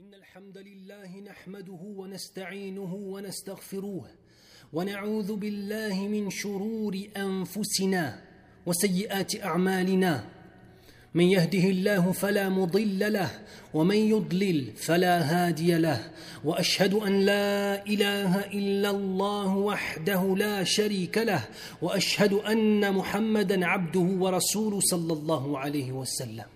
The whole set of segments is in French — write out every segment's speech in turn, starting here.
إن الحمد لله نحمده ونستعينه ونستغفروه ونعوذ بالله من شرور أنفسنا وسيئات أعمالنا. من يهده الله فلا مضل له ومن يضلل فلا هادي له وأشهد أن لا إله إلا الله وحده لا شريك له وأشهد أن محمدا عبده ورسوله صلى الله عليه وسلم.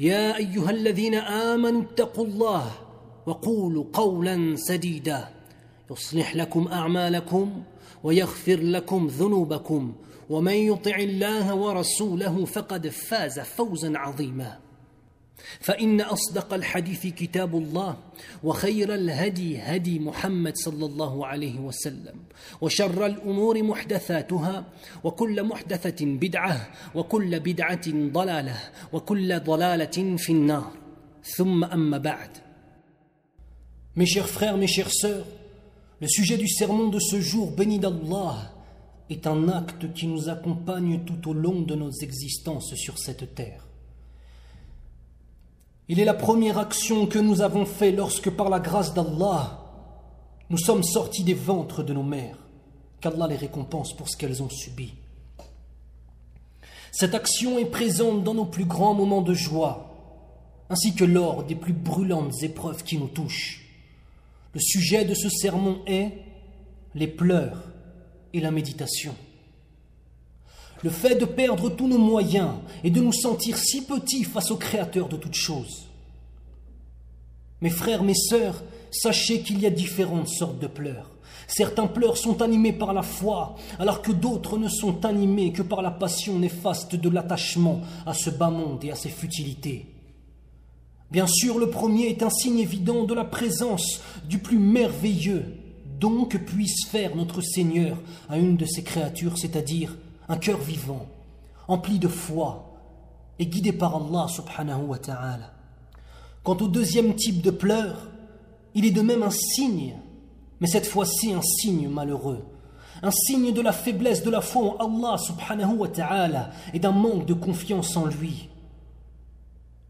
يا أيها الذين آمنوا اتقوا الله وقولوا قولا سديدا. يصلح لكم أعمالكم ويغفر لكم ذنوبكم ومن يطع الله ورسوله فقد فاز فوزا عظيما. فان اصدق الحديث كتاب الله وخير الهدي هدي محمد صلى الله عليه وسلم وشر الأمور محدثاتها وكل محدثه بدعه وكل بدعه ضلاله وكل ضلاله في النار ثم اما بعد Mes chers frères, mes chères sœurs, Le sujet du sermon de ce jour béni d'Allah est un acte qui nous accompagne tout au long de nos existences sur cette terre. Il est la première action que nous avons faite lorsque par la grâce d'Allah, nous sommes sortis des ventres de nos mères, qu'Allah les récompense pour ce qu'elles ont subi. Cette action est présente dans nos plus grands moments de joie, ainsi que lors des plus brûlantes épreuves qui nous touchent. Le sujet de ce sermon est les pleurs et la méditation. Le fait de perdre tous nos moyens et de nous sentir si petits face au Créateur de toutes choses. Mes frères, mes sœurs, sachez qu'il y a différentes sortes de pleurs. Certains pleurs sont animés par la foi, alors que d'autres ne sont animés que par la passion néfaste de l'attachement à ce bas monde et à ses futilités. Bien sûr, le premier est un signe évident de la présence du plus merveilleux don que puisse faire notre Seigneur à une de ses créatures, c'est-à-dire un cœur vivant, empli de foi et guidé par Allah subhanahu wa ta'ala. Quant au deuxième type de pleurs, il est de même un signe, mais cette fois-ci un signe malheureux, un signe de la faiblesse de la foi en Allah subhanahu wa ta'ala et d'un manque de confiance en lui.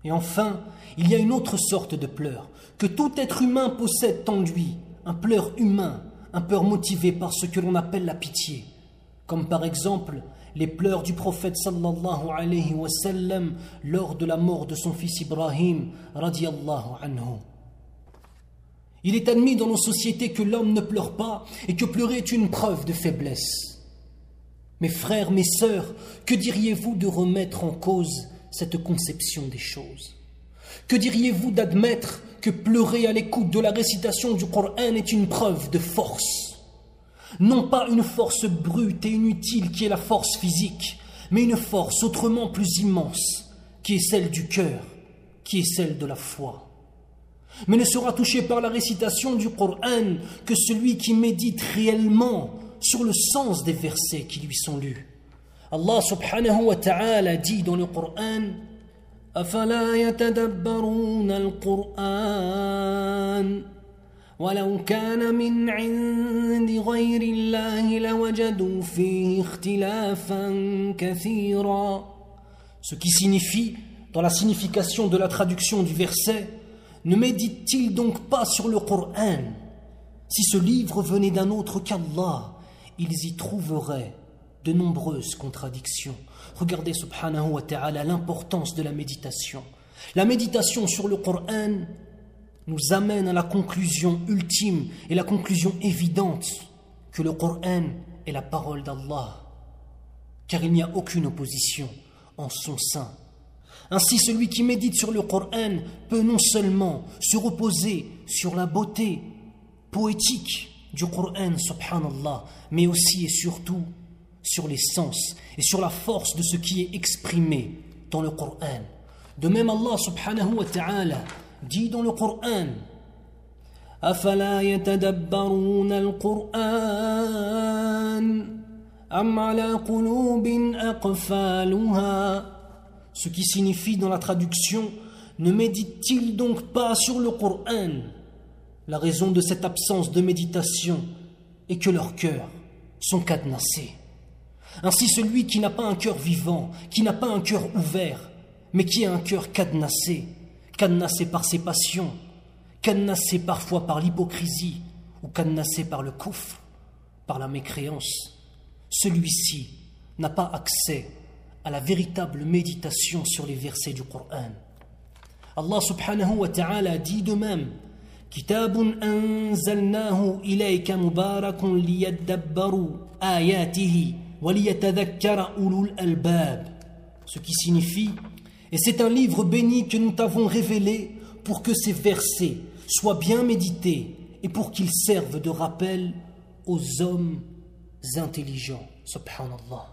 Et enfin, il y a une autre sorte de pleurs que tout être humain possède en lui, un pleur humain, un pleur motivé par ce que l'on appelle la pitié, comme par exemple les pleurs du prophète sallallahu alayhi wa sallam lors de la mort de son fils Ibrahim radiallahu anhu. Il est admis dans nos sociétés que l'homme ne pleure pas et que pleurer est une preuve de faiblesse. Mes frères, mes sœurs, que diriez-vous de remettre en cause cette conception des choses? Que diriez-vous d'admettre que pleurer à l'écoute de la récitation du Coran est une preuve de force? non pas une force brute et inutile qui est la force physique, mais une force autrement plus immense, qui est celle du cœur, qui est celle de la foi. Mais ne sera touché par la récitation du Coran que celui qui médite réellement sur le sens des versets qui lui sont lus. Allah subhanahu wa ta'ala dit dans le Coran «» ولو كان من عند غير الله لوجدوا فيه اختلافا كثيرا Ce qui signifie, dans la signification de la traduction du verset, ne médite-t-il donc pas sur le Coran Si ce livre venait d'un autre qu'Allah, ils y trouveraient de nombreuses contradictions. Regardez subhanahu wa ta'ala l'importance de la méditation. La méditation sur le Coran nous amène à la conclusion ultime et la conclusion évidente que le Coran est la parole d'Allah, car il n'y a aucune opposition en son sein. Ainsi, celui qui médite sur le Coran peut non seulement se reposer sur la beauté poétique du Coran, subhanallah, mais aussi et surtout sur les sens et sur la force de ce qui est exprimé dans le Coran. De même, Allah subhanahu wa ta'ala dit dans le Coran أفلا يتدبرون القرآن أم على قلوب أقفالها Ce qui signifie dans la traduction Ne médite-t-il donc pas sur le Coran La raison de cette absence de méditation est que leurs cœurs sont cadenassés. Ainsi celui qui n'a pas un cœur vivant, qui n'a pas un cœur ouvert, mais qui a un cœur cadenassé, cadenassé par ses passions, cadenassé parfois par l'hypocrisie ou cadenassé par le coufre, par la mécréance, celui-ci n'a pas accès à la véritable méditation sur les versets du Coran. Allah subhanahu wa ta'ala dit de même كتاب أنزلناه إليك مبارك ليدبروا آياته وليتذكر أولو الألباب ce qui signifie et c'est un livre béni que nous t'avons révélé pour que ces versets soient bien médités et pour qu'ils servent de rappel aux hommes intelligents subhanallah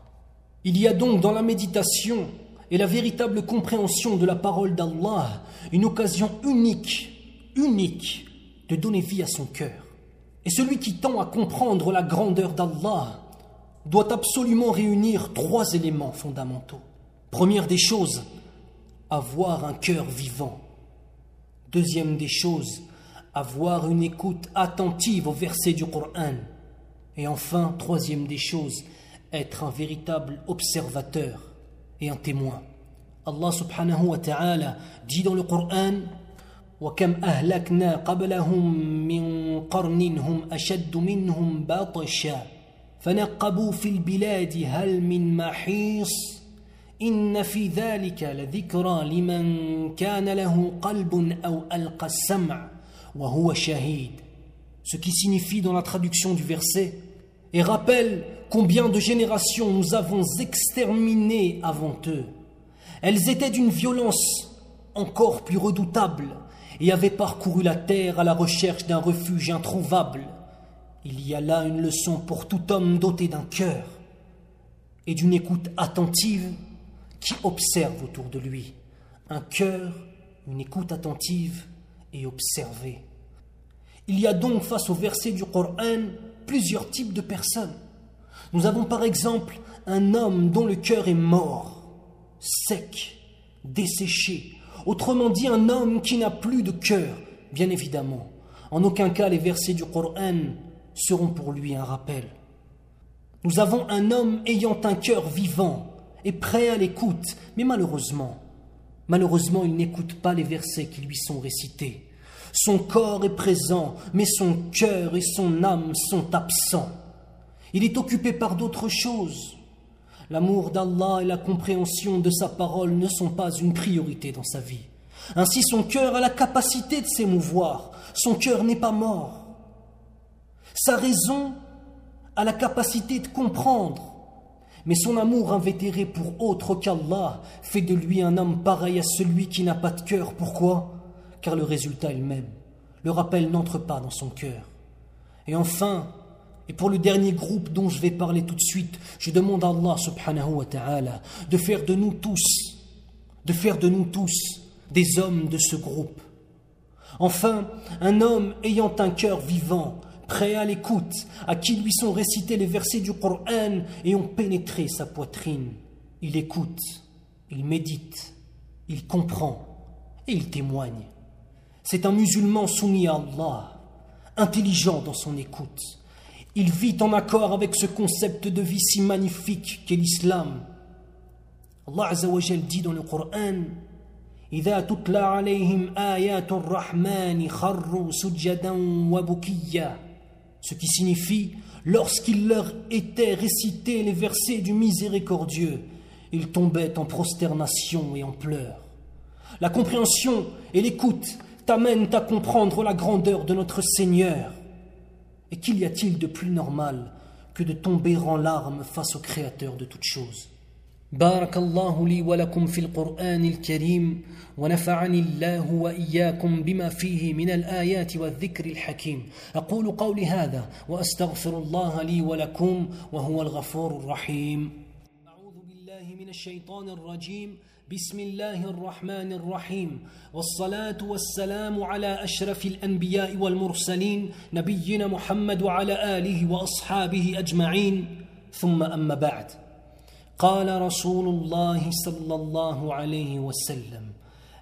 il y a donc dans la méditation et la véritable compréhension de la parole d'Allah une occasion unique unique de donner vie à son cœur. Et celui qui tend à comprendre la grandeur d'Allah doit absolument réunir trois éléments fondamentaux. Première des choses, avoir un cœur vivant. Deuxième des choses, avoir une écoute attentive aux versets du Coran. Et enfin, troisième des choses, être un véritable observateur et un témoin. Allah subhanahu wa ta'ala dit dans le Coran وكم أهلكنا قبلهم من قرن هم أشد منهم بطشا فنقبوا في البلاد هل من محيص إن في ذلك لذكرى لمن كان له قلب أو ألقى السمع وهو شهيد Ce qui signifie dans la traduction du verset et rappelle combien de générations nous avons exterminées avant eux. Elles étaient d'une violence encore plus redoutable et avait parcouru la terre à la recherche d'un refuge introuvable. Il y a là une leçon pour tout homme doté d'un cœur et d'une écoute attentive qui observe autour de lui. Un cœur, une écoute attentive et observée. Il y a donc face au verset du Coran plusieurs types de personnes. Nous avons par exemple un homme dont le cœur est mort, sec, desséché, Autrement dit, un homme qui n'a plus de cœur, bien évidemment. En aucun cas les versets du Coran seront pour lui un rappel. Nous avons un homme ayant un cœur vivant prêt à l'écoute, mais malheureusement, malheureusement, il n'écoute pas les versets qui lui sont récités. Son corps est présent, mais son cœur et son âme sont absents. Il est occupé par d'autres choses. L'amour d'Allah et la compréhension de sa parole ne sont pas une priorité dans sa vie. Ainsi son cœur a la capacité de s'émouvoir, son cœur n'est pas mort. Sa raison a la capacité de comprendre, mais son amour invétéré pour autre qu'Allah fait de lui un homme pareil à celui qui n'a pas de cœur. Pourquoi? Car le résultat est le même. Le rappel n'entre pas dans son cœur. Et enfin, et pour le dernier groupe dont je vais parler tout de suite, je demande à Allah subhanahu wa ta'ala de faire de nous tous, de faire de nous tous des hommes de ce groupe. Enfin, un homme ayant un cœur vivant, prêt à l'écoute, à qui lui sont récités les versets du Coran et ont pénétré sa poitrine. Il écoute, il médite, il comprend et il témoigne. C'est un musulman soumis à Allah, intelligent dans son écoute il vit en accord avec ce concept de vie si magnifique qu'est l'islam. Allah Azza wa dit dans le Coran إذا تتلى عليهم آيات الرحمن خروا سجدا وبكيا ce qui signifie lorsqu'il leur était récité les versets du miséricordieux, ils tombaient en prosternation et en pleurs. La compréhension et l'écoute t'amènent à comprendre la grandeur de notre Seigneur. Et qu'il y a-t-il de plus normal que de tomber en larmes face au Créateur de toutes choses? بارك الله لي ولكم في القرآن الكريم ونفعني الله وإياكم بما فيه من الآيات والذكر الحكيم أقول قولي هذا وأستغفر الله لي ولكم وهو الغفور الرحيم أعوذ بالله من الشيطان الرجيم بسم الله الرحمن الرحيم والصلاة والسلام على أشرف الأنبياء والمرسلين نبينا محمد وعلى آله وأصحابه أجمعين ثم أما بعد قال رسول الله صلى الله عليه وسلم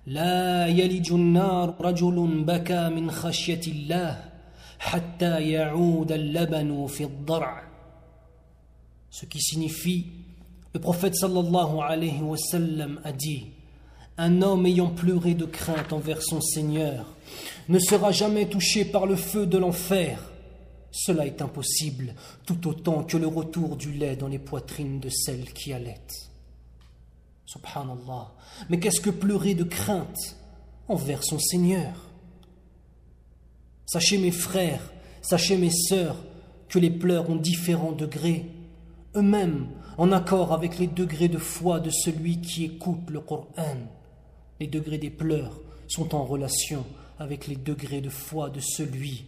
لا يلج النار رجل بكى من خشية الله حتى يعود اللبن في الضرع Ce qui signifie Le prophète sallallahu alayhi wa sallam a dit Un homme ayant pleuré de crainte envers son Seigneur ne sera jamais touché par le feu de l'enfer. Cela est impossible, tout autant que le retour du lait dans les poitrines de celles qui allaitent. Subhanallah. Mais qu'est-ce que pleurer de crainte envers son Seigneur? Sachez mes frères, sachez mes sœurs, que les pleurs ont différents degrés. Eux-mêmes en accord avec les degrés de foi de celui qui écoute le Coran. Les degrés des pleurs sont en relation avec les degrés de foi de celui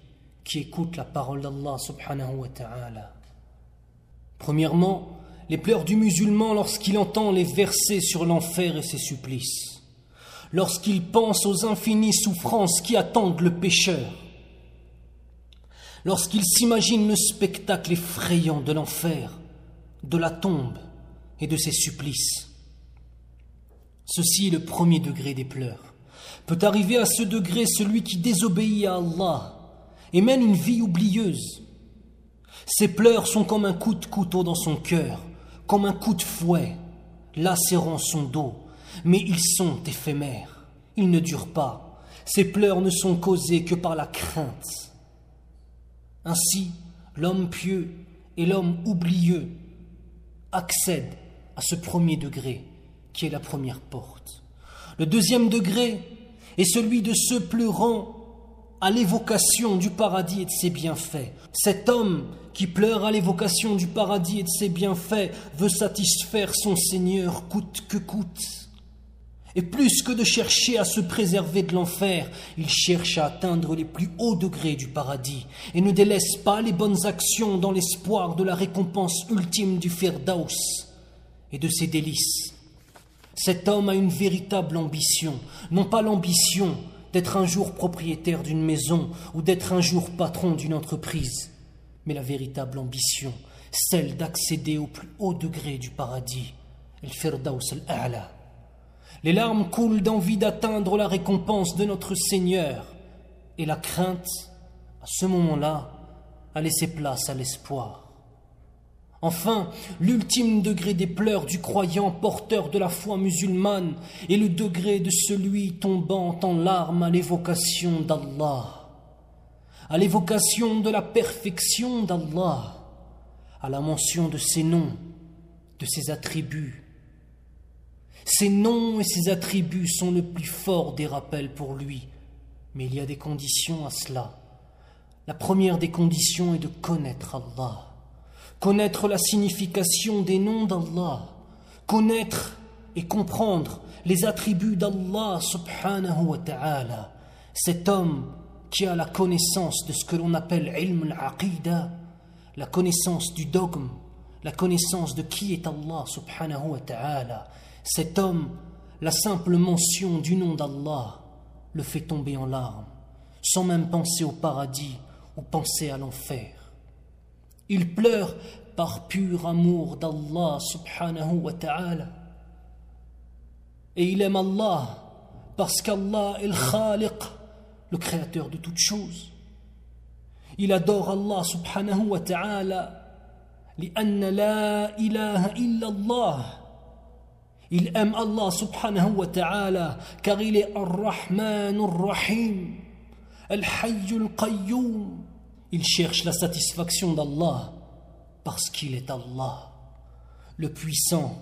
qui écoute la parole d'Allah subhanahu wa ta'ala. Premièrement, les pleurs du musulman lorsqu'il entend les versets sur l'enfer et ses supplices, lorsqu'il pense aux infinies souffrances qui attendent le pécheur, lorsqu'il s'imagine le spectacle effrayant de l'enfer, de la tombe et de ses supplices. Ceci est le premier degré des pleurs. Peut arriver à ce degré celui qui désobéit à Allah et mène une vie oublieuse. Ses pleurs sont comme un coup de couteau dans son cœur, comme un coup de fouet, lacérant son dos, mais ils sont éphémères, ils ne durent pas. Ces pleurs ne sont causés que par la crainte. Ainsi, l'homme pieux et l'homme oublieux accède à ce premier degré qui est la première porte. Le deuxième degré est celui de ceux pleurant à l'évocation du paradis et de ses bienfaits. Cet homme qui pleure à l'évocation du paradis et de ses bienfaits veut satisfaire son Seigneur coûte que coûte. Et plus que de chercher à se préserver de l'enfer, il cherche à atteindre les plus hauts degrés du paradis et ne délaisse pas les bonnes actions dans l'espoir de la récompense ultime du Firdaus et de ses délices. Cet homme a une véritable ambition, non pas l'ambition d'être un jour propriétaire d'une maison ou d'être un jour patron d'une entreprise, mais la véritable ambition, celle d'accéder au plus haut degré du paradis, le Firdaus al-A'la. Les larmes coulent d'envie d'atteindre la récompense de notre Seigneur. Et la crainte, à ce moment-là, a laissé place à l'espoir. Enfin, l'ultime degré des pleurs du croyant porteur de la foi musulmane est le degré de celui tombant en larmes à l'évocation d'Allah, à l'évocation de la perfection d'Allah, à la mention de ses noms, de ses attributs, ses noms et ses attributs sont le plus fort des rappels pour lui. Mais il y a des conditions à cela. La première des conditions est de connaître Allah, connaître la signification des noms d'Allah, connaître et comprendre les attributs d'Allah subhanahu wa ta'ala. Cet homme qui a la connaissance de ce que l'on appelle ilm al-aqidah, la connaissance du dogme, la connaissance de qui est Allah subhanahu wa ta'ala, cet homme, la simple mention du nom d'Allah le fait tomber en larmes, sans même penser au paradis ou penser à l'enfer. Il pleure par pur amour d'Allah subhanahu wa ta'ala. Et il aime Allah parce qu'Allah est le Khaliq, le créateur de toutes choses. Il adore Allah subhanahu wa ta'ala لأن لا إله إلا الله il aime Allah subhanahu wa ta'ala car il est Ar-Rahman Ar-Rahim, Al-Hayy Al-Qayyum. Il cherche la satisfaction d'Allah parce qu'il est Allah, le puissant,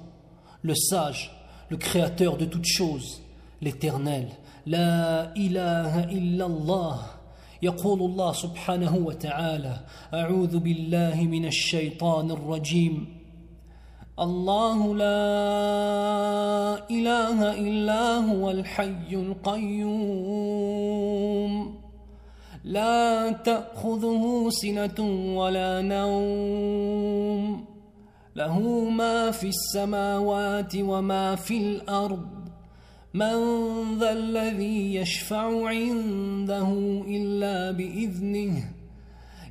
le sage, le créateur de toutes choses, l'éternel. La ilaha illallah. يقول الله سبحانه وتعالى أعوذ بالله من الشيطان الرجيم الله لا اله الا هو الحي القيوم لا تأخذه سنة ولا نوم. له ما في السماوات وما في الأرض. من ذا الذي يشفع عنده إلا بإذنه.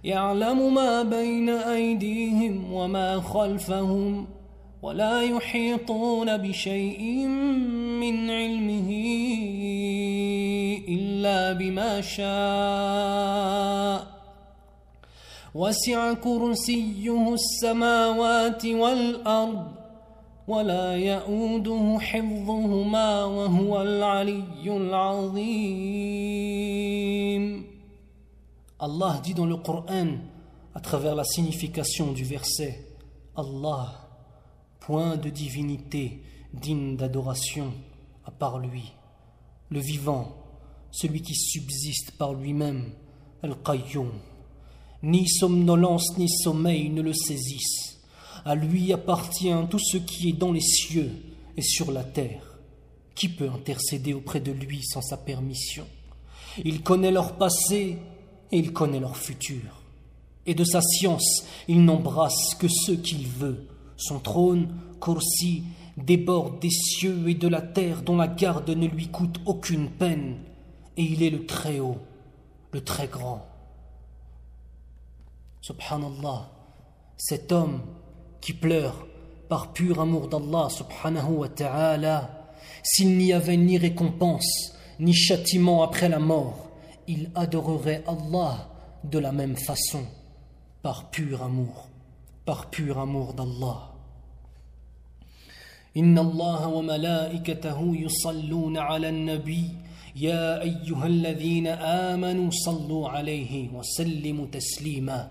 يعلم ما بين أيديهم وما خلفهم. ولا يحيطون بشيء من علمه. إلا بما شاء وسع كرسيه السماوات والأرض ولا يؤوده حفظهما وهو العلي العظيم Allah dit dans le Coran, à travers la signification du verset, Allah, point de divinité digne d'adoration à part lui, le vivant, celui qui subsiste par lui-même, Al-Qayyum. Ni somnolence ni sommeil ne le saisissent. À lui appartient tout ce qui est dans les cieux et sur la terre. Qui peut intercéder auprès de lui sans sa permission? Il connaît leur passé et il connaît leur futur. Et de sa science, il n'embrasse que ce qu'il veut. Son trône, Kursi, déborde des cieux et de la terre dont la garde ne lui coûte aucune peine Et il est le très haut, le très grand. Subhanallah, cet homme qui pleure par pur amour d'Allah subhanahu wa ta'ala, s'il n'y avait ni récompense, ni châtiment après la mort, il adorerait Allah de la même façon, par pur amour, par pur amour d'Allah. إن الله وملائكته يصلون على النبي يا أيها الذين آمنوا صلوا عليه وسلموا تسليما.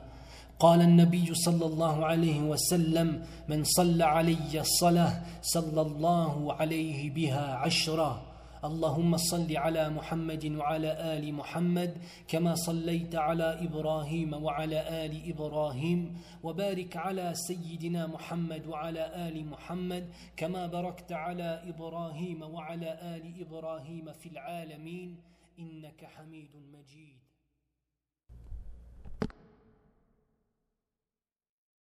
قال النبي صلى الله عليه وسلم من صلى علي صلاة صلى الله عليه بها عشرا اللهم صل على محمد وعلى آل محمد كما صليت على إبراهيم وعلى آل إبراهيم وبارك على سيدنا محمد وعلى آل محمد كما باركت على إبراهيم وعلى آل إبراهيم في العالمين إنك حميد مجيد.